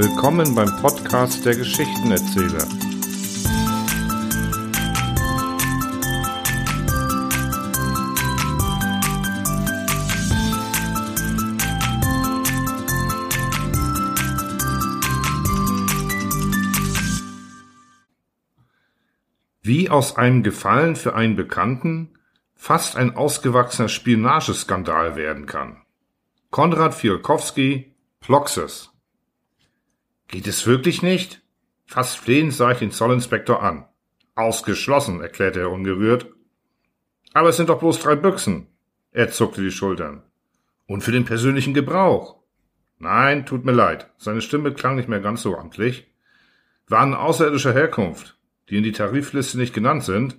Willkommen beim Podcast der Geschichtenerzähler. Wie aus einem Gefallen für einen Bekannten fast ein ausgewachsener Spionageskandal werden kann. Konrad Fiolkowski, Ploxes. Geht es wirklich nicht? Fast flehend sah ich den Zollinspektor an. Ausgeschlossen, erklärte er ungerührt. Aber es sind doch bloß drei Büchsen. Er zuckte die Schultern. Und für den persönlichen Gebrauch. Nein, tut mir leid. Seine Stimme klang nicht mehr ganz so amtlich. Waren außerirdischer Herkunft, die in die Tarifliste nicht genannt sind,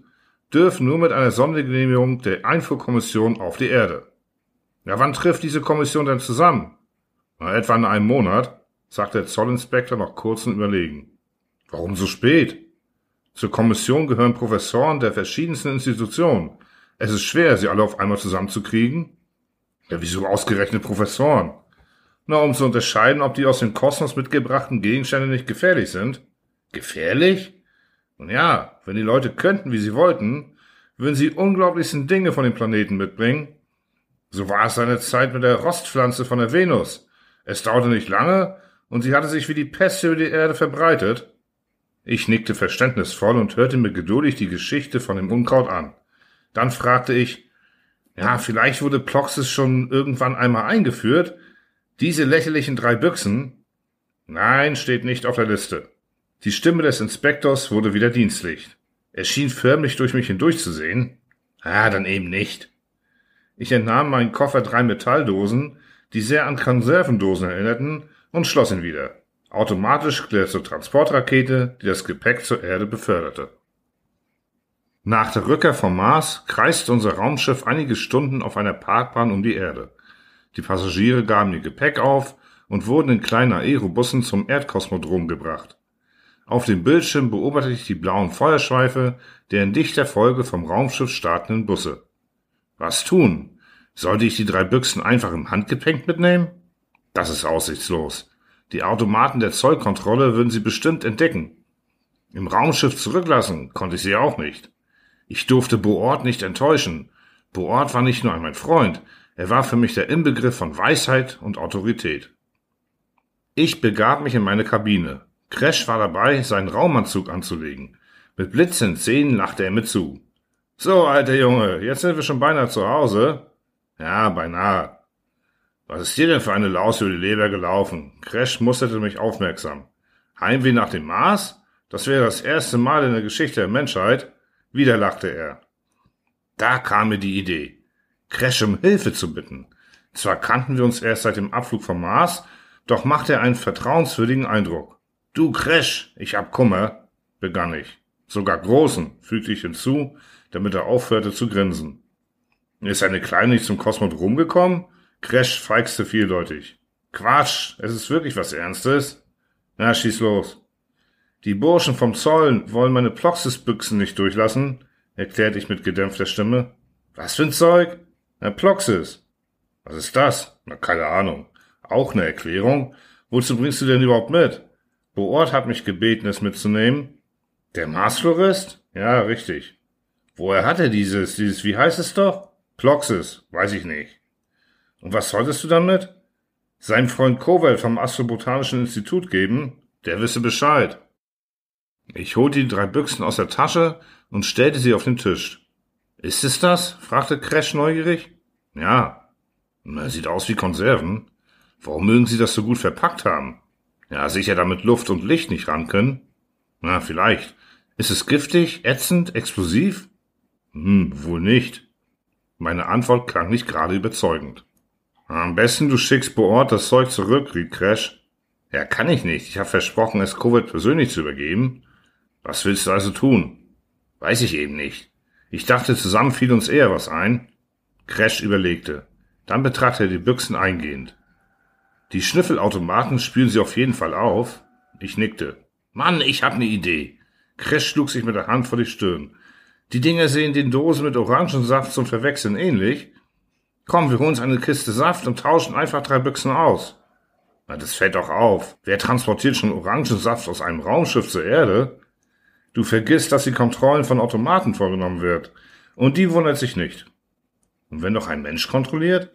dürfen nur mit einer Sondergenehmigung der Einfuhrkommission auf die Erde. Ja, wann trifft diese Kommission denn zusammen? Na, etwa in einem Monat, sagte der Zollinspektor nach kurzem Überlegen. Warum so spät? Zur Kommission gehören Professoren der verschiedensten Institutionen. Es ist schwer, sie alle auf einmal zusammenzukriegen. Ja, wieso ausgerechnet Professoren? Na, um zu unterscheiden, ob die aus dem Kosmos mitgebrachten Gegenstände nicht gefährlich sind. Gefährlich? Nun ja, wenn die Leute könnten, wie sie wollten, würden sie unglaublichsten Dinge von dem Planeten mitbringen. So war es seine Zeit mit der Rostpflanze von der Venus. Es dauerte nicht lange, und sie hatte sich wie die Pest über die Erde verbreitet. Ich nickte verständnisvoll und hörte mir geduldig die Geschichte von dem Unkraut an. Dann fragte ich, ja, vielleicht wurde Ploxis schon irgendwann einmal eingeführt. Diese lächerlichen drei Büchsen? Nein, steht nicht auf der Liste. Die Stimme des Inspektors wurde wieder dienstlich. Er schien förmlich durch mich hindurchzusehen. Ah, dann eben nicht. Ich entnahm meinen Koffer drei Metalldosen, die sehr an Konservendosen erinnerten, und schloss ihn wieder. Automatisch glitt er zur Transportrakete, die das Gepäck zur Erde beförderte. Nach der Rückkehr vom Mars kreiste unser Raumschiff einige Stunden auf einer Parkbahn um die Erde. Die Passagiere gaben ihr Gepäck auf und wurden in kleinen Aerobussen zum Erdkosmodrom gebracht. Auf dem Bildschirm beobachtete ich die blauen Feuerschweife der in dichter Folge vom Raumschiff startenden Busse. Was tun? Sollte ich die drei Büchsen einfach im Handgepäck mitnehmen? Das ist aussichtslos. Die Automaten der Zollkontrolle würden sie bestimmt entdecken. Im Raumschiff zurücklassen konnte ich sie auch nicht. Ich durfte Boort nicht enttäuschen. Boort war nicht nur mein Freund, er war für mich der Inbegriff von Weisheit und Autorität. Ich begab mich in meine Kabine. Crash war dabei, seinen Raumanzug anzulegen. Mit blitzenden Zähnen lachte er mir zu. So, alter Junge, jetzt sind wir schon beinahe zu Hause. Ja, beinahe. Was ist dir denn für eine Laus über die Leber gelaufen? Crash musterte mich aufmerksam. Heimweh nach dem Mars? Das wäre das erste Mal in der Geschichte der Menschheit. Wieder lachte er. Da kam mir die Idee, Crash um Hilfe zu bitten. Zwar kannten wir uns erst seit dem Abflug vom Mars, doch machte er einen vertrauenswürdigen Eindruck. Du Crash, ich hab Kummer, begann ich. Sogar großen, fügte ich hinzu, damit er aufhörte zu grinsen. Ist eine Kleine nicht zum Kosmodrom gekommen? Crash feixte vieldeutig. Quatsch, es ist wirklich was Ernstes. Na, schieß los. Die Burschen vom Zollen wollen meine Ploxis-Büchsen nicht durchlassen, erklärte ich mit gedämpfter Stimme. Was für ein Zeug? Na, Ploxis. Was ist das? Na, keine Ahnung. Auch eine Erklärung? Wozu bringst du denn überhaupt mit? Boort hat mich gebeten, es mitzunehmen. Der Marsflorist? Ja, richtig. Woher hat er dieses, dieses, wie heißt es doch? Ploxis, weiß ich nicht. Und was solltest du damit? Sein Freund Kowal vom Astrobotanischen Institut geben, der wisse Bescheid. Ich holte die drei Büchsen aus der Tasche und stellte sie auf den Tisch. Ist es das? fragte Crash neugierig. Ja. Sieht aus wie Konserven. Warum mögen Sie das so gut verpackt haben? Ja, sicher damit Luft und Licht nicht ran können. Na, vielleicht. Ist es giftig, ätzend, explosiv? Hm, wohl nicht. Meine Antwort klang nicht gerade überzeugend. Am besten du schickst Boort das Zeug zurück, riet Crash. Ja, kann ich nicht. Ich habe versprochen, es Covid persönlich zu übergeben. Was willst du also tun? Weiß ich eben nicht. Ich dachte, zusammen fiel uns eher was ein. Crash überlegte. Dann betrachtete er die Büchsen eingehend. Die Schnüffelautomaten spüren sie auf jeden Fall auf. Ich nickte. Mann, ich hab ne Idee. Crash schlug sich mit der Hand vor die Stirn. Die Dinger sehen den Dosen mit Orangensaft zum Verwechseln ähnlich, Komm, wir holen uns eine Kiste Saft und tauschen einfach drei Büchsen aus. Na, das fällt doch auf. Wer transportiert schon Orangensaft aus einem Raumschiff zur Erde? Du vergisst, dass die Kontrollen von Automaten vorgenommen wird. Und die wundert sich nicht. Und wenn doch ein Mensch kontrolliert?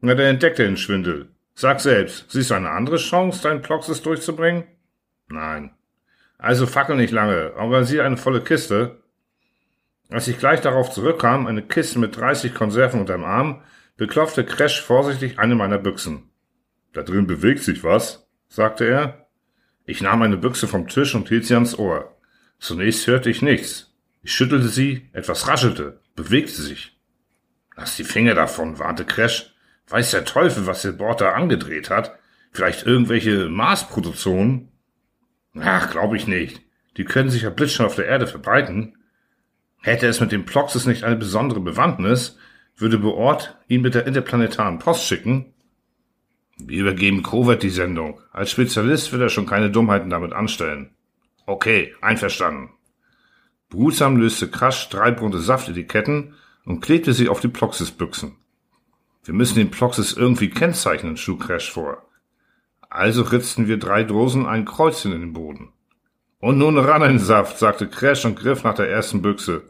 Na, der entdeckt den Schwindel. Sag selbst, siehst du eine andere Chance, deinen Ploxes durchzubringen? Nein. Also fackel nicht lange, organisiere eine volle Kiste. Als ich gleich darauf zurückkam, eine Kiste mit 30 Konserven unterm Arm, beklopfte Crash vorsichtig eine meiner Büchsen. Da drin bewegt sich was, sagte er. Ich nahm eine Büchse vom Tisch und hielt sie ans Ohr. Zunächst hörte ich nichts. Ich schüttelte sie, etwas raschelte, bewegte sich. Lass die Finger davon, warnte Crash. Weiß der Teufel, was der Bord da angedreht hat. Vielleicht irgendwelche Marsprotozonen? Ach, glaube ich nicht. Die können sich ja blitzschnell auf der Erde verbreiten. Hätte es mit dem Ploxus nicht eine besondere Bewandtnis, würde Beort ihn mit der interplanetaren Post schicken. Wir übergeben Covert die Sendung. Als Spezialist wird er schon keine Dummheiten damit anstellen. Okay, einverstanden. Behutsam löste Crash drei bunte Saftetiketten und klebte sie auf die Ploxis-Büchsen. Wir müssen den Ploxis irgendwie kennzeichnen, schlug Crash vor. Also ritzten wir drei Dosen ein Kreuzchen in den Boden. Und nun ran in den Saft, sagte Crash und griff nach der ersten Büchse.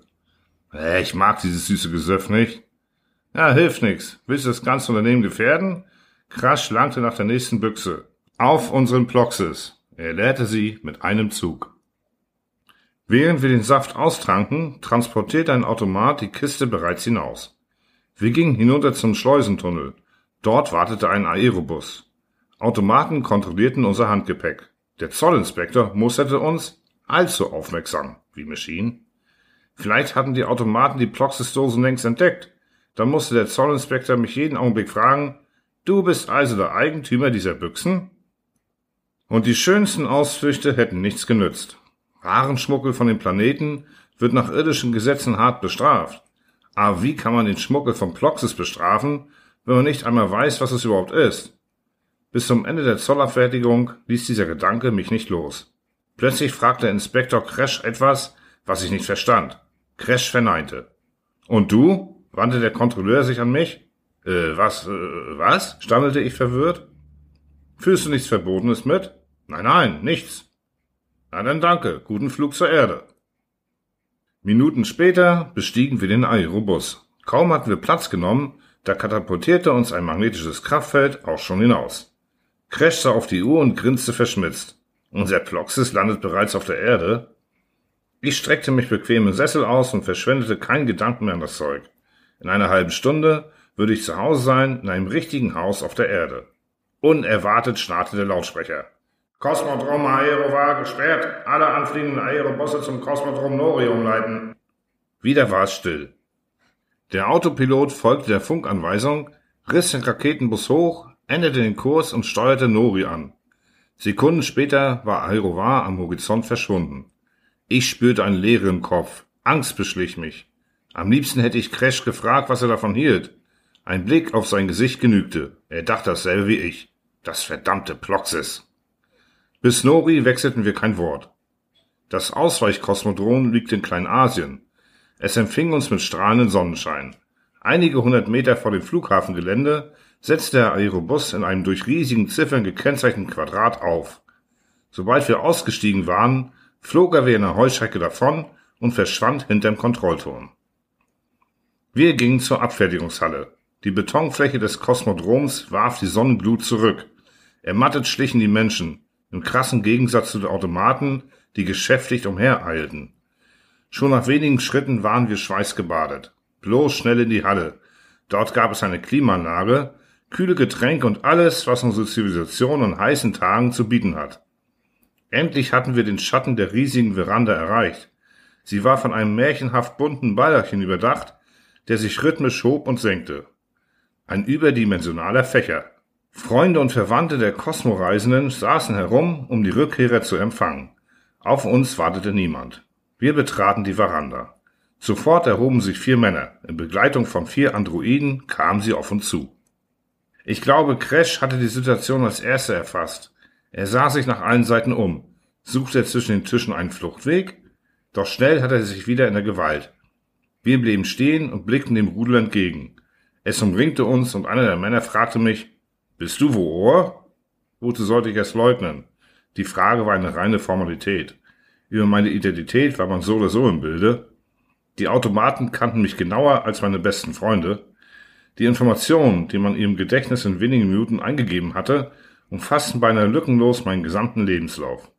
Äh, ich mag dieses süße Gesöff nicht. Ja, hilft nix. Willst du das ganze Unternehmen gefährden? Crash langte nach der nächsten Büchse. Auf unseren Ploxis. Er leerte sie mit einem Zug. Während wir den Saft austranken, transportierte ein Automat die Kiste bereits hinaus. Wir gingen hinunter zum Schleusentunnel. Dort wartete ein Aerobus. Automaten kontrollierten unser Handgepäck. Der Zollinspektor musterte uns allzu aufmerksam, wie Machine. Vielleicht hatten die Automaten die Ploxis-Dosen längst entdeckt. Dann musste der Zollinspektor mich jeden Augenblick fragen, du bist also der Eigentümer dieser Büchsen? Und die schönsten Ausflüchte hätten nichts genützt. Warenschmuggel von den Planeten wird nach irdischen Gesetzen hart bestraft. Aber wie kann man den Schmuggel von Ploxis bestrafen, wenn man nicht einmal weiß, was es überhaupt ist? Bis zum Ende der Zollabfertigung ließ dieser Gedanke mich nicht los. Plötzlich fragte Inspektor Crash etwas, was ich nicht verstand. Crash verneinte. Und du? Wandte der Kontrolleur sich an mich. Äh, was, äh, was? stammelte ich verwirrt. Fühlst du nichts Verbotenes mit? Nein, nein, nichts. Na dann danke, guten Flug zur Erde. Minuten später bestiegen wir den Aerobus. Kaum hatten wir Platz genommen, da katapultierte uns ein magnetisches Kraftfeld auch schon hinaus. Crash sah auf die Uhr und grinste verschmitzt. Unser Ploxis landet bereits auf der Erde. Ich streckte mich bequem im Sessel aus und verschwendete keinen Gedanken mehr an das Zeug. In einer halben Stunde würde ich zu Hause sein, in einem richtigen Haus auf der Erde. Unerwartet schnarrte der Lautsprecher. Kosmodrom Aerovar gesperrt. Alle anfliegenden Aerobosse zum Kosmodrom Nori umleiten. Wieder war es still. Der Autopilot folgte der Funkanweisung, riss den Raketenbus hoch, änderte den Kurs und steuerte Nori an. Sekunden später war Aerovar am Horizont verschwunden. Ich spürte einen Leere im Kopf. Angst beschlich mich. Am liebsten hätte ich Crash gefragt, was er davon hielt. Ein Blick auf sein Gesicht genügte. Er dachte dasselbe wie ich. Das verdammte Ploxis. Bis Nori wechselten wir kein Wort. Das Ausweichkosmodrom liegt in Kleinasien. Es empfing uns mit strahlendem Sonnenschein. Einige hundert Meter vor dem Flughafengelände setzte der Aerobus in einem durch riesigen Ziffern gekennzeichneten Quadrat auf. Sobald wir ausgestiegen waren, flog er wie eine Heuschrecke davon und verschwand hinterm Kontrollturm. Wir gingen zur Abfertigungshalle. Die Betonfläche des Kosmodroms warf die Sonnenglut zurück. Ermattet schlichen die Menschen, im krassen Gegensatz zu den Automaten, die geschäftig umhereilten. Schon nach wenigen Schritten waren wir schweißgebadet. Bloß schnell in die Halle. Dort gab es eine Klimaanlage, kühle Getränke und alles, was unsere Zivilisation an heißen Tagen zu bieten hat. Endlich hatten wir den Schatten der riesigen Veranda erreicht. Sie war von einem märchenhaft bunten Ballerchen überdacht, der sich rhythmisch hob und senkte. Ein überdimensionaler Fächer. Freunde und Verwandte der Kosmoreisenden saßen herum, um die Rückkehrer zu empfangen. Auf uns wartete niemand. Wir betraten die Veranda. Sofort erhoben sich vier Männer. In Begleitung von vier Androiden kamen sie auf uns zu. Ich glaube, Crash hatte die Situation als erster erfasst. Er sah sich nach allen Seiten um, suchte zwischen den Tischen einen Fluchtweg, doch schnell hatte er sich wieder in der Gewalt. Wir blieben stehen und blickten dem Rudel entgegen. Es umringte uns und einer der Männer fragte mich, bist du wo, Ohr? Wozu sollte ich es leugnen? Die Frage war eine reine Formalität. Über meine Identität war man so oder so im Bilde. Die Automaten kannten mich genauer als meine besten Freunde. Die Informationen, die man ihrem Gedächtnis in wenigen Minuten eingegeben hatte, umfassten beinahe lückenlos meinen gesamten Lebenslauf.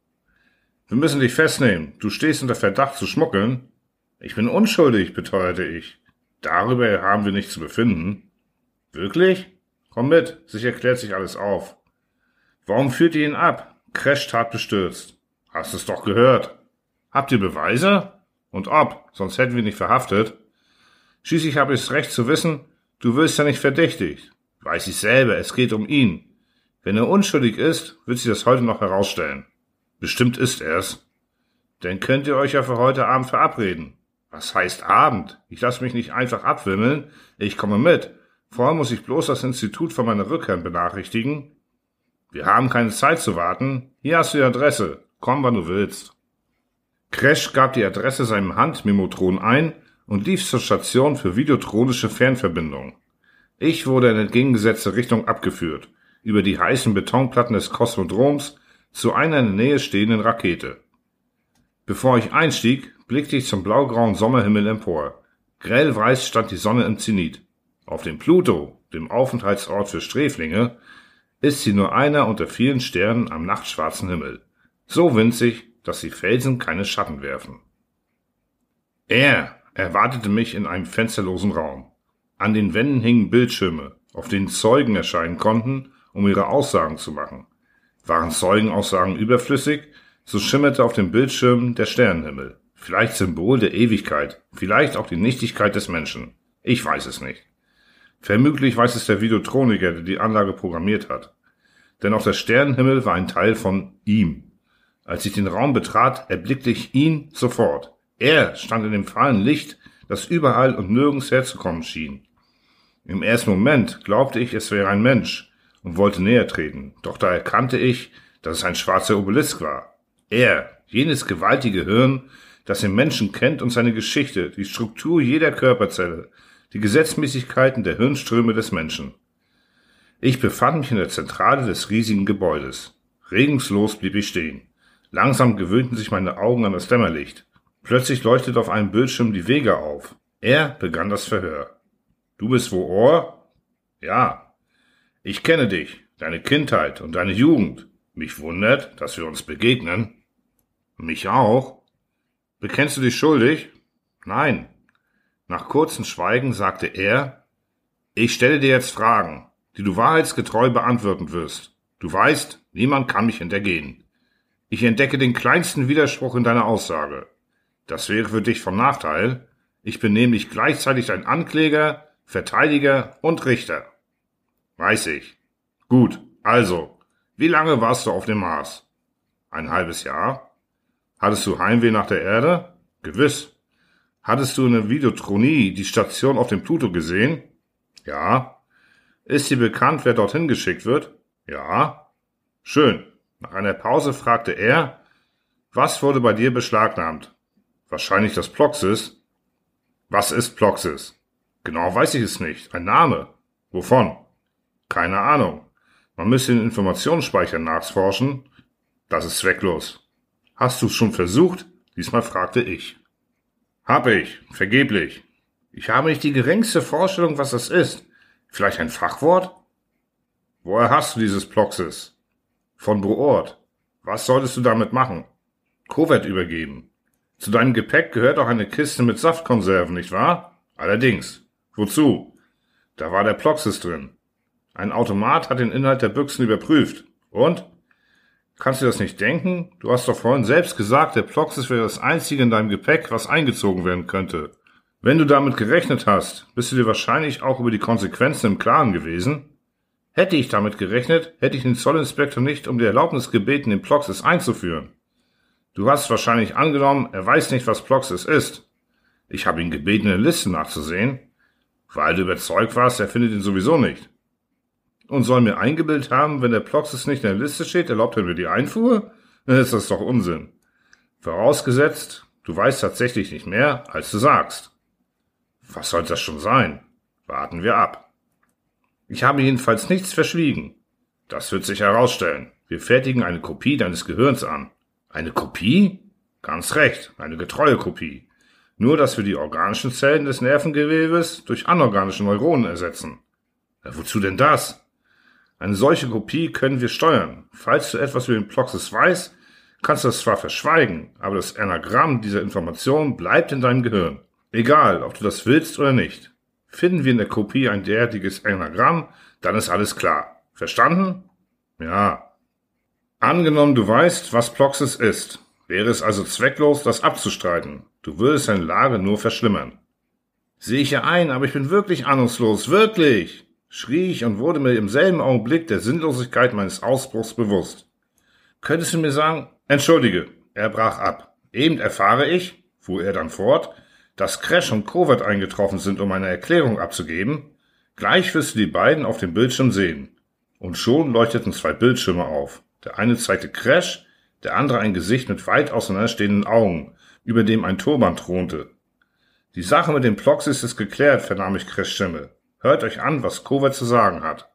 Wir müssen dich festnehmen. Du stehst unter Verdacht zu schmuggeln. Ich bin unschuldig, beteuerte ich. Darüber haben wir nichts zu befinden. Wirklich? Komm mit, sich erklärt sich alles auf. Warum führt ihr ihn ab? Crash tat bestürzt. Hast es doch gehört. Habt ihr Beweise? Und ob, sonst hätten wir nicht verhaftet. Schließlich habe ich das Recht zu wissen, du wirst ja nicht verdächtigt. Weiß ich selber, es geht um ihn. Wenn er unschuldig ist, wird sich das heute noch herausstellen. Bestimmt ist er's. Dann könnt ihr euch ja für heute Abend verabreden. Was heißt Abend? Ich lasse mich nicht einfach abwimmeln. Ich komme mit. Vorher muss ich bloß das Institut von meiner Rückkehr benachrichtigen. Wir haben keine Zeit zu warten. Hier hast du die Adresse. Komm, wann du willst. Crash gab die Adresse seinem Handmemotron ein und lief zur Station für videotronische Fernverbindung. Ich wurde in entgegengesetzte Richtung abgeführt, über die heißen Betonplatten des Kosmodroms zu einer in der Nähe stehenden Rakete. Bevor ich einstieg, blickte ich zum blaugrauen Sommerhimmel empor. Grellweiß stand die Sonne im Zenit. Auf dem Pluto, dem Aufenthaltsort für Sträflinge, ist sie nur einer unter vielen Sternen am nachtschwarzen Himmel. So winzig, dass die Felsen keine Schatten werfen. Er erwartete mich in einem fensterlosen Raum. An den Wänden hingen Bildschirme, auf denen Zeugen erscheinen konnten, um ihre Aussagen zu machen. Waren Zeugenaussagen überflüssig, so schimmerte auf dem Bildschirm der Sternenhimmel. Vielleicht Symbol der Ewigkeit, vielleicht auch die Nichtigkeit des Menschen. Ich weiß es nicht. Vermutlich weiß es der Videotroniker, der die Anlage programmiert hat. Denn auch der Sternenhimmel war ein Teil von ihm. Als ich den Raum betrat, erblickte ich ihn sofort. Er stand in dem fahlen Licht, das überall und nirgends herzukommen schien. Im ersten Moment glaubte ich, es wäre ein Mensch und wollte näher treten, doch da erkannte ich, dass es ein schwarzer Obelisk war. Er, jenes gewaltige Hirn, das den Menschen kennt und seine Geschichte, die Struktur jeder Körperzelle, die Gesetzmäßigkeiten der Hirnströme des Menschen. Ich befand mich in der Zentrale des riesigen Gebäudes. Regungslos blieb ich stehen. Langsam gewöhnten sich meine Augen an das Dämmerlicht. Plötzlich leuchtete auf einem Bildschirm die Wege auf. Er begann das Verhör. Du bist wo Ohr? Ja. Ich kenne dich, deine Kindheit und deine Jugend. Mich wundert, dass wir uns begegnen. Mich auch. Bekennst du dich schuldig? Nein. Nach kurzem Schweigen sagte er, ich stelle dir jetzt Fragen, die du wahrheitsgetreu beantworten wirst. Du weißt, niemand kann mich hintergehen. Ich entdecke den kleinsten Widerspruch in deiner Aussage. Das wäre für dich von Nachteil. Ich bin nämlich gleichzeitig dein Ankläger, Verteidiger und Richter. Weiß ich. Gut, also, wie lange warst du auf dem Mars? Ein halbes Jahr. Hattest du Heimweh nach der Erde? Gewiss. Hattest du in der Videotronie die Station auf dem Pluto gesehen? Ja. Ist dir bekannt, wer dorthin geschickt wird? Ja. Schön. Nach einer Pause fragte er, was wurde bei dir beschlagnahmt? Wahrscheinlich das Ploxis. Was ist Ploxis? Genau weiß ich es nicht. Ein Name. Wovon? Keine Ahnung. Man müsste den Informationsspeicher nachforschen. Das ist zwecklos. Hast du es schon versucht? Diesmal fragte ich. Hab ich. Vergeblich. Ich habe nicht die geringste Vorstellung, was das ist. Vielleicht ein Fachwort? Woher hast du dieses Ploxis? Von Boort. Was solltest du damit machen? Covert übergeben. Zu deinem Gepäck gehört auch eine Kiste mit Saftkonserven, nicht wahr? Allerdings. Wozu? Da war der Ploxis drin. Ein Automat hat den Inhalt der Büchsen überprüft. Und? Kannst du das nicht denken? Du hast doch vorhin selbst gesagt, der Ploxis wäre das einzige in deinem Gepäck, was eingezogen werden könnte. Wenn du damit gerechnet hast, bist du dir wahrscheinlich auch über die Konsequenzen im Klaren gewesen. Hätte ich damit gerechnet, hätte ich den Zollinspektor nicht um die Erlaubnis gebeten, den Ploxis einzuführen. Du hast wahrscheinlich angenommen, er weiß nicht, was Ploxis ist. Ich habe ihn gebeten, eine Liste nachzusehen, weil du überzeugt warst, er findet ihn sowieso nicht und soll mir eingebildet haben, wenn der Ploxis nicht in der Liste steht, erlaubt er mir die Einfuhr? Dann ist das doch Unsinn. Vorausgesetzt, du weißt tatsächlich nicht mehr, als du sagst. Was soll das schon sein? Warten wir ab. Ich habe jedenfalls nichts verschwiegen. Das wird sich herausstellen. Wir fertigen eine Kopie deines Gehirns an. Eine Kopie? Ganz recht, eine getreue Kopie. Nur, dass wir die organischen Zellen des Nervengewebes durch anorganische Neuronen ersetzen. Ja, wozu denn das? Eine solche Kopie können wir steuern. Falls du etwas über den Ploxis weißt, kannst du das zwar verschweigen, aber das Anagramm dieser Information bleibt in deinem Gehirn. Egal, ob du das willst oder nicht. Finden wir in der Kopie ein derartiges Anagramm, dann ist alles klar. Verstanden? Ja. Angenommen, du weißt, was Ploxis ist. Wäre es also zwecklos, das abzustreiten. Du würdest deine Lage nur verschlimmern. Sehe ich ja ein, aber ich bin wirklich ahnungslos, wirklich, schrie ich und wurde mir im selben Augenblick der Sinnlosigkeit meines Ausbruchs bewusst. Könntest du mir sagen, entschuldige, er brach ab. Eben erfahre ich, fuhr er dann fort, dass Crash und Covert eingetroffen sind, um eine Erklärung abzugeben. Gleich wirst du die beiden auf dem Bildschirm sehen. Und schon leuchteten zwei Bildschirme auf. Der eine zeigte Crash, der andere ein Gesicht mit weit auseinanderstehenden Augen, über dem ein Turban thronte. Die Sache mit dem Ploxis ist geklärt, vernahm ich Crash Stimme. Hört euch an, was Covert zu sagen hat.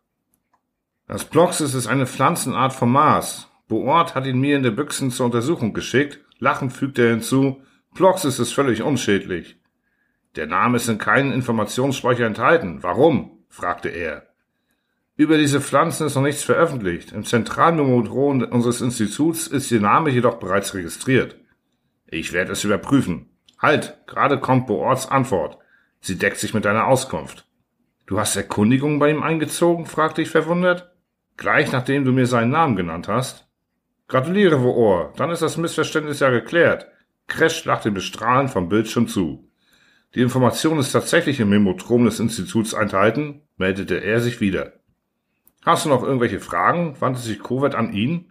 Das Ploxis ist eine Pflanzenart vom Mars. Boort hat ihn mir in der Büchsen zur Untersuchung geschickt. Lachend fügte er hinzu, Ploxis ist völlig unschädlich. Der Name ist in keinen Informationsspeicher enthalten. Warum? fragte er. Über diese Pflanzen ist noch nichts veröffentlicht. Im Zentralmemotron unseres Instituts ist Ihr Name jedoch bereits registriert. Ich werde es überprüfen. Halt, gerade kommt Boorts Antwort. Sie deckt sich mit deiner Auskunft. Du hast Erkundigungen bei ihm eingezogen? fragte ich verwundert. Gleich nachdem du mir seinen Namen genannt hast. Gratuliere, Boor. Dann ist das Missverständnis ja geklärt. Crash lachte bestrahlend vom Bildschirm zu. Die Information ist tatsächlich im Memotrom des Instituts enthalten, meldete er sich wieder. Hast du noch irgendwelche Fragen? wandte sich Kowert an ihn.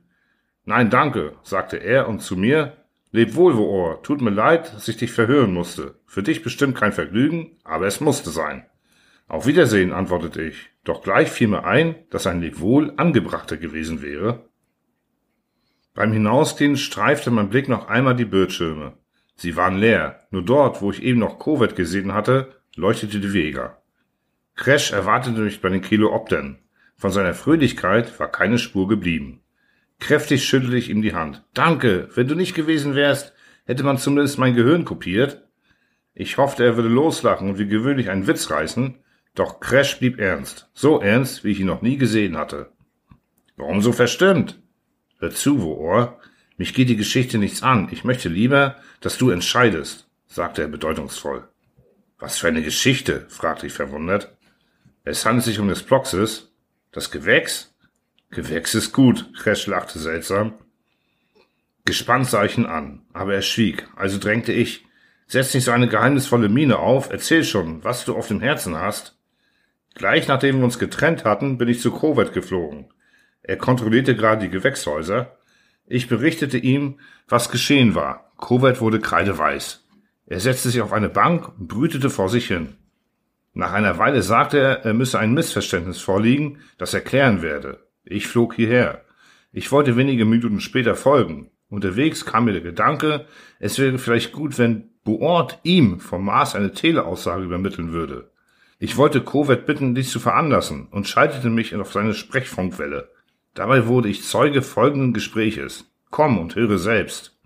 Nein, danke, sagte er und zu mir. Leb wohl, Woor. Tut mir leid, dass ich dich verhören musste. Für dich bestimmt kein Vergnügen, aber es musste sein. Auf Wiedersehen, antwortete ich. Doch gleich fiel mir ein, dass ein Lebwohl angebrachter gewesen wäre. Beim Hinausgehen streifte mein Blick noch einmal die Bildschirme. Sie waren leer. Nur dort, wo ich eben noch Covid gesehen hatte, leuchtete die Vega. Crash erwartete mich bei den Kilooptern. Von seiner Fröhlichkeit war keine Spur geblieben. Kräftig schüttelte ich ihm die Hand. Danke, wenn du nicht gewesen wärst, hätte man zumindest mein Gehirn kopiert. Ich hoffte, er würde loslachen und wie gewöhnlich einen Witz reißen, doch Crash blieb ernst. So ernst, wie ich ihn noch nie gesehen hatte. Warum so verstimmt? Hör zu, Woor. Mich geht die Geschichte nichts an. Ich möchte lieber, dass du entscheidest, sagte er bedeutungsvoll. Was für eine Geschichte? fragte ich verwundert. Es handelt sich um des Ploxes. Das Gewächs? Gewächs ist gut, Crash lachte seltsam. Gespannt sah ich ihn an, aber er schwieg, also drängte ich. Setz nicht so eine geheimnisvolle Miene auf, erzähl schon, was du auf dem Herzen hast. Gleich nachdem wir uns getrennt hatten, bin ich zu Covert geflogen. Er kontrollierte gerade die Gewächshäuser. Ich berichtete ihm, was geschehen war. Kowert wurde kreideweiß. Er setzte sich auf eine Bank und brütete vor sich hin. Nach einer Weile sagte er, er müsse ein Missverständnis vorliegen, das er klären werde. Ich flog hierher. Ich wollte wenige Minuten später folgen. Unterwegs kam mir der Gedanke, es wäre vielleicht gut, wenn Buort ihm vom Mars eine Teleaussage übermitteln würde. Ich wollte Kowet bitten, dies zu veranlassen und schaltete mich auf seine Sprechfunkwelle. Dabei wurde ich Zeuge folgenden Gespräches. Komm und höre selbst.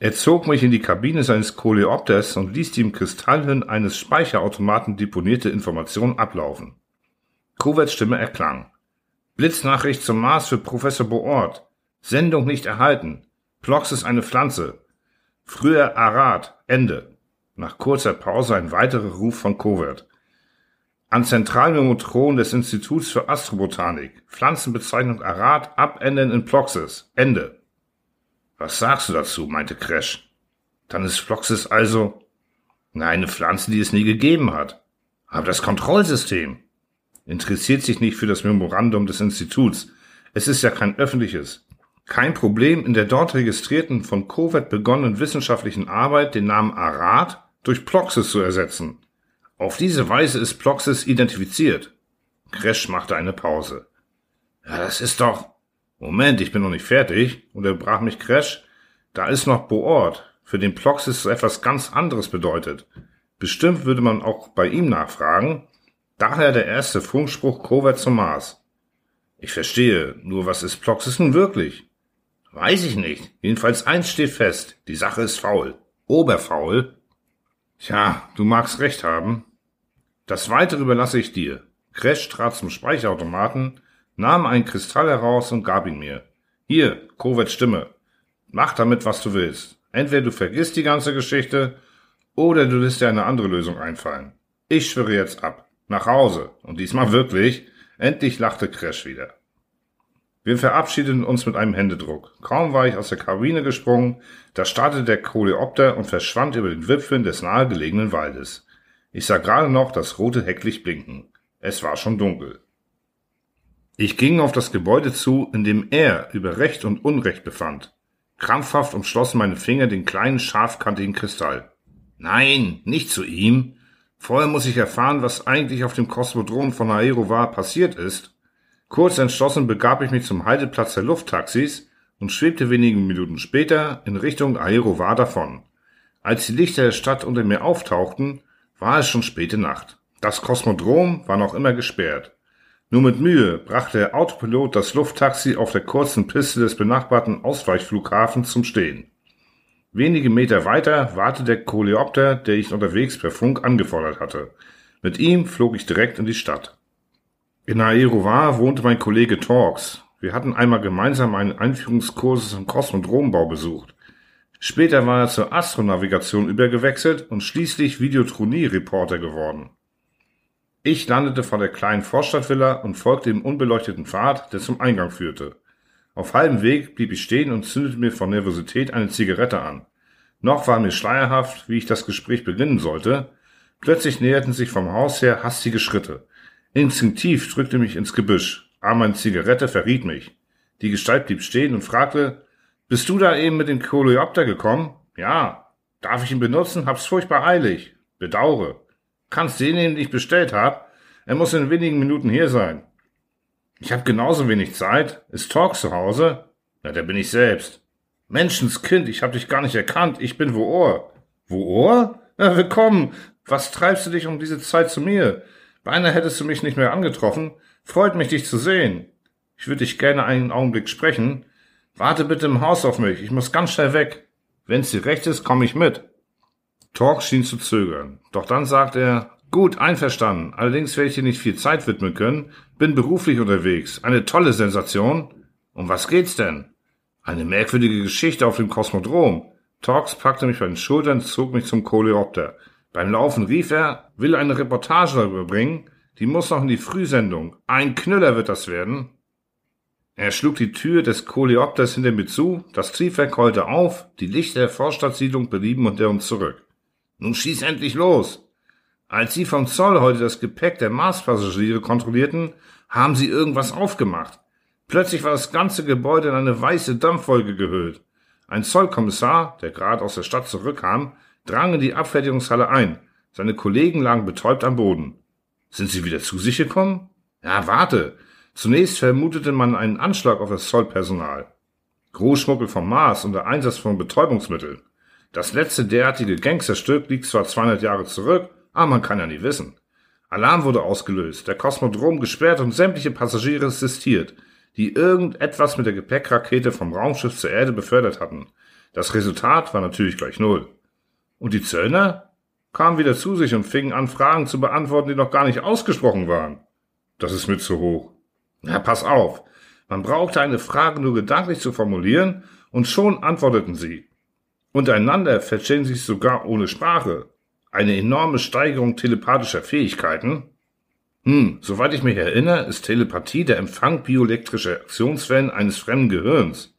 Er zog mich in die Kabine seines Coleopters und ließ die im Kristallhirn eines Speicherautomaten deponierte Information ablaufen. Kovacs Stimme erklang. Blitznachricht zum Mars für Professor Boort. Sendung nicht erhalten. Plox ist eine Pflanze. Früher Arat. Ende. Nach kurzer Pause ein weiterer Ruf von Covert an Zentralmemotron des Instituts für Astrobotanik, Pflanzenbezeichnung Arat, abenden in Ploxis, Ende. Was sagst du dazu? meinte Crash. Dann ist Ploxis also na, eine Pflanze, die es nie gegeben hat. Aber das Kontrollsystem interessiert sich nicht für das Memorandum des Instituts. Es ist ja kein öffentliches. Kein Problem, in der dort registrierten von Covert begonnenen wissenschaftlichen Arbeit den Namen Arat durch Ploxis zu ersetzen. Auf diese Weise ist Ploxis identifiziert. Crash machte eine Pause. Ja, das ist doch. Moment, ich bin noch nicht fertig, unterbrach mich Crash. Da ist noch Boort, für den Ploxis so etwas ganz anderes bedeutet. Bestimmt würde man auch bei ihm nachfragen. Daher der erste Funkspruch Covert zum Mars. Ich verstehe, nur was ist Ploxes nun wirklich? Weiß ich nicht. Jedenfalls eins steht fest. Die Sache ist faul. Oberfaul. Tja, du magst recht haben. Das Weitere überlasse ich dir. Crash trat zum Speicherautomaten, nahm einen Kristall heraus und gab ihn mir. Hier, Kovacs Stimme. Mach damit, was du willst. Entweder du vergisst die ganze Geschichte, oder du lässt dir eine andere Lösung einfallen. Ich schwöre jetzt ab. Nach Hause. Und diesmal wirklich. Endlich lachte Crash wieder. Wir verabschiedeten uns mit einem Händedruck. Kaum war ich aus der Kabine gesprungen, da startete der Coleopter und verschwand über den Wipfeln des nahegelegenen Waldes. Ich sah gerade noch das rote Hecklicht blinken. Es war schon dunkel. Ich ging auf das Gebäude zu, in dem er über Recht und Unrecht befand. Krampfhaft umschlossen meine Finger den kleinen scharfkantigen Kristall. Nein, nicht zu ihm. Vorher muss ich erfahren, was eigentlich auf dem Kosmodrom von Aerova passiert ist Kurz entschlossen begab ich mich zum Halteplatz der Lufttaxis und schwebte wenige Minuten später in Richtung Aerovar davon. Als die Lichter der Stadt unter mir auftauchten, war es schon späte Nacht. Das Kosmodrom war noch immer gesperrt. Nur mit Mühe brachte der Autopilot das Lufttaxi auf der kurzen Piste des benachbarten Ausweichflughafens zum Stehen. Wenige Meter weiter wartete der Coleopter, der ich unterwegs per Funk angefordert hatte. Mit ihm flog ich direkt in die Stadt. In Aerovar wohnte mein Kollege Torx. Wir hatten einmal gemeinsam einen Einführungskurs im Kosmodrombau besucht. Später war er zur Astronavigation übergewechselt und schließlich Videotronie-Reporter geworden. Ich landete vor der kleinen Vorstadtvilla und folgte dem unbeleuchteten Pfad, der zum Eingang führte. Auf halbem Weg blieb ich stehen und zündete mir vor Nervosität eine Zigarette an. Noch war mir schleierhaft, wie ich das Gespräch beginnen sollte. Plötzlich näherten sich vom Haus her hastige Schritte. Instinktiv drückte mich ins Gebüsch, aber meine Zigarette verriet mich. Die Gestalt blieb stehen und fragte, bist du da eben mit dem Coleopter gekommen? Ja. Darf ich ihn benutzen? Hab's furchtbar eilig. Bedaure. Kannst den nehmen, den ich bestellt hab? Er muss in wenigen Minuten hier sein. Ich hab genauso wenig Zeit. Ist Talk zu Hause? Na, der bin ich selbst. Menschenskind, ich hab dich gar nicht erkannt. Ich bin Woor. Woor? Na, willkommen. Was treibst du dich um diese Zeit zu mir? Beinahe hättest du mich nicht mehr angetroffen. Freut mich, dich zu sehen. Ich würde dich gerne einen Augenblick sprechen. Warte bitte im Haus auf mich. Ich muss ganz schnell weg. Wenn's dir recht ist, komme ich mit. Talk schien zu zögern. Doch dann sagt er, gut, einverstanden. Allerdings werde ich dir nicht viel Zeit widmen können. Bin beruflich unterwegs. Eine tolle Sensation. Um was geht's denn? Eine merkwürdige Geschichte auf dem Kosmodrom. Talks packte mich bei den Schultern, zog mich zum Coleopter. Beim Laufen rief er, will eine Reportage darüber bringen, die muss noch in die Frühsendung. Ein Knüller wird das werden. Er schlug die Tür des Coleopters hinter mir zu, das Triebwerk heulte auf, die Lichter der Vorstadtsiedlung belieben unter uns zurück. Nun schieß endlich los! Als Sie vom Zoll heute das Gepäck der Marspassagiere kontrollierten, haben Sie irgendwas aufgemacht. Plötzlich war das ganze Gebäude in eine weiße Dampfwolke gehüllt. Ein Zollkommissar, der gerade aus der Stadt zurückkam, drang in die Abfertigungshalle ein. Seine Kollegen lagen betäubt am Boden. Sind sie wieder zu sich gekommen? Ja, warte. Zunächst vermutete man einen Anschlag auf das Zollpersonal. Großschmuggel vom Mars und der Einsatz von Betäubungsmitteln. Das letzte derartige Gangsterstück liegt zwar 200 Jahre zurück, aber man kann ja nie wissen. Alarm wurde ausgelöst, der Kosmodrom gesperrt und sämtliche Passagiere assistiert, die irgendetwas mit der Gepäckrakete vom Raumschiff zur Erde befördert hatten. Das Resultat war natürlich gleich Null. Und die Zöllner kamen wieder zu sich und fingen an, Fragen zu beantworten, die noch gar nicht ausgesprochen waren. Das ist mit zu hoch. Na, pass auf. Man brauchte eine Frage nur gedanklich zu formulieren und schon antworteten sie. Untereinander verstehen sich sogar ohne Sprache. Eine enorme Steigerung telepathischer Fähigkeiten. Hm, soweit ich mich erinnere, ist Telepathie der Empfang bioelektrischer Aktionswellen eines fremden Gehirns.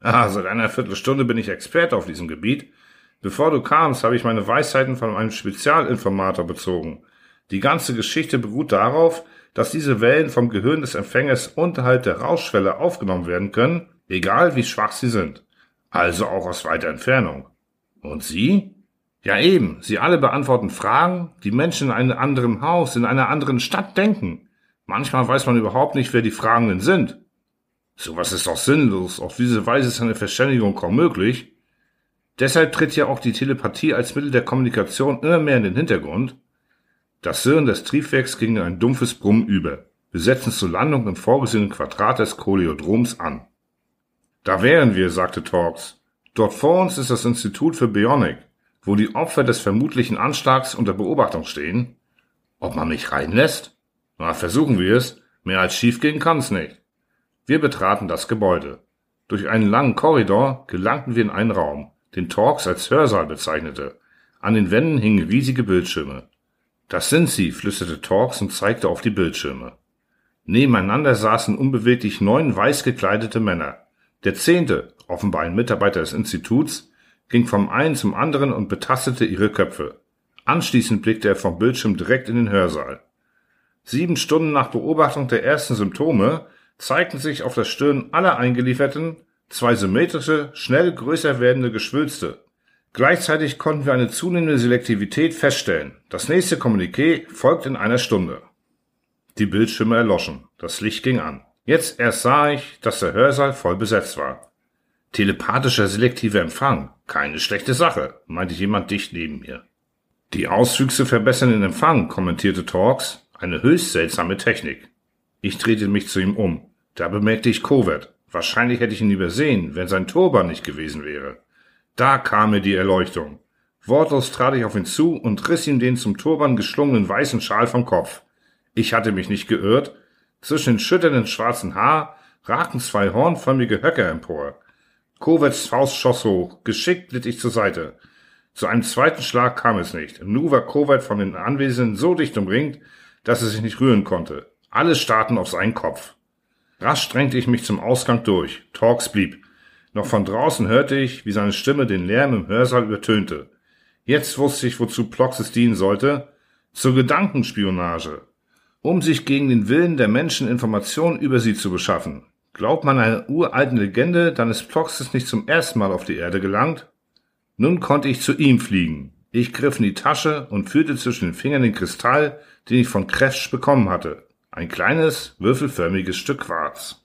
Ah, seit einer Viertelstunde bin ich Experte auf diesem Gebiet Bevor du kamst, habe ich meine Weisheiten von einem Spezialinformator bezogen. Die ganze Geschichte beruht darauf, dass diese Wellen vom Gehirn des Empfängers unterhalb der Rauschschwelle aufgenommen werden können, egal wie schwach sie sind. Also auch aus weiter Entfernung. Und Sie? Ja eben, Sie alle beantworten Fragen, die Menschen in einem anderen Haus, in einer anderen Stadt denken. Manchmal weiß man überhaupt nicht, wer die Fragenden sind. Sowas ist doch sinnlos, auf diese Weise ist eine Verständigung kaum möglich. Deshalb tritt ja auch die Telepathie als Mittel der Kommunikation immer mehr in den Hintergrund. Das Sirren des Triebwerks ging in ein dumpfes Brummen über. Wir setzen zur Landung im vorgesehenen Quadrat des Koleodroms an. Da wären wir, sagte Torx. Dort vor uns ist das Institut für Bionik, wo die Opfer des vermutlichen Anschlags unter Beobachtung stehen. Ob man mich reinlässt? Na, versuchen wir es. Mehr als schief gehen kann's nicht. Wir betraten das Gebäude. Durch einen langen Korridor gelangten wir in einen Raum, den Torx als Hörsaal bezeichnete. An den Wänden hingen riesige Bildschirme. Das sind sie, flüsterte Torx und zeigte auf die Bildschirme. Nebeneinander saßen unbeweglich neun weiß gekleidete Männer. Der zehnte, offenbar ein Mitarbeiter des Instituts, ging vom einen zum anderen und betastete ihre Köpfe. Anschließend blickte er vom Bildschirm direkt in den Hörsaal. Sieben Stunden nach Beobachtung der ersten Symptome zeigten sich auf der Stirn aller Eingelieferten zwei symmetrische, schnell größer werdende Geschwülste. Gleichzeitig konnten wir eine zunehmende Selektivität feststellen. Das nächste Kommuniqué folgt in einer Stunde. Die Bildschirme erloschen. Das Licht ging an. Jetzt erst sah ich, dass der Hörsaal voll besetzt war. Telepathischer selektiver Empfang. Keine schlechte Sache, meinte jemand dicht neben mir. Die Auswüchse verbessern den Empfang, kommentierte Torx. Eine höchst seltsame Technik. Ich drehte mich zu ihm um. Da bemerkte ich Covert. Wahrscheinlich hätte ich ihn übersehen, wenn sein Turban nicht gewesen wäre. Da kam mir die Erleuchtung. Wortlos trat ich auf ihn zu und riss ihm den zum Turban geschlungenen weißen Schal vom Kopf. Ich hatte mich nicht geirrt. Zwischen den schütternden schwarzen Haar ragten zwei hornförmige Höcker empor. Kovacs Faust schoss hoch. Geschickt glitt ich zur Seite. Zu einem zweiten Schlag kam es nicht. Nu war Kovac von den Anwesenden so dicht umringt, dass er sich nicht rühren konnte. Alle starrten auf seinen Kopf. Rasch drängte ich mich zum Ausgang durch. Torx blieb. Noch von draußen hörte ich, wie seine Stimme den Lärm im Hörsaal übertönte. Jetzt wusste ich, wozu Ploxes dienen sollte. Zur Gedankenspionage um sich gegen den Willen der Menschen Informationen über sie zu beschaffen. Glaubt man einer uralten Legende, dann ist Ploxes nicht zum ersten Mal auf die Erde gelangt? Nun konnte ich zu ihm fliegen. Ich griff in die Tasche und führte zwischen den Fingern den Kristall, den ich von Kretsch bekommen hatte. Ein kleines, würfelförmiges Stück Quarz.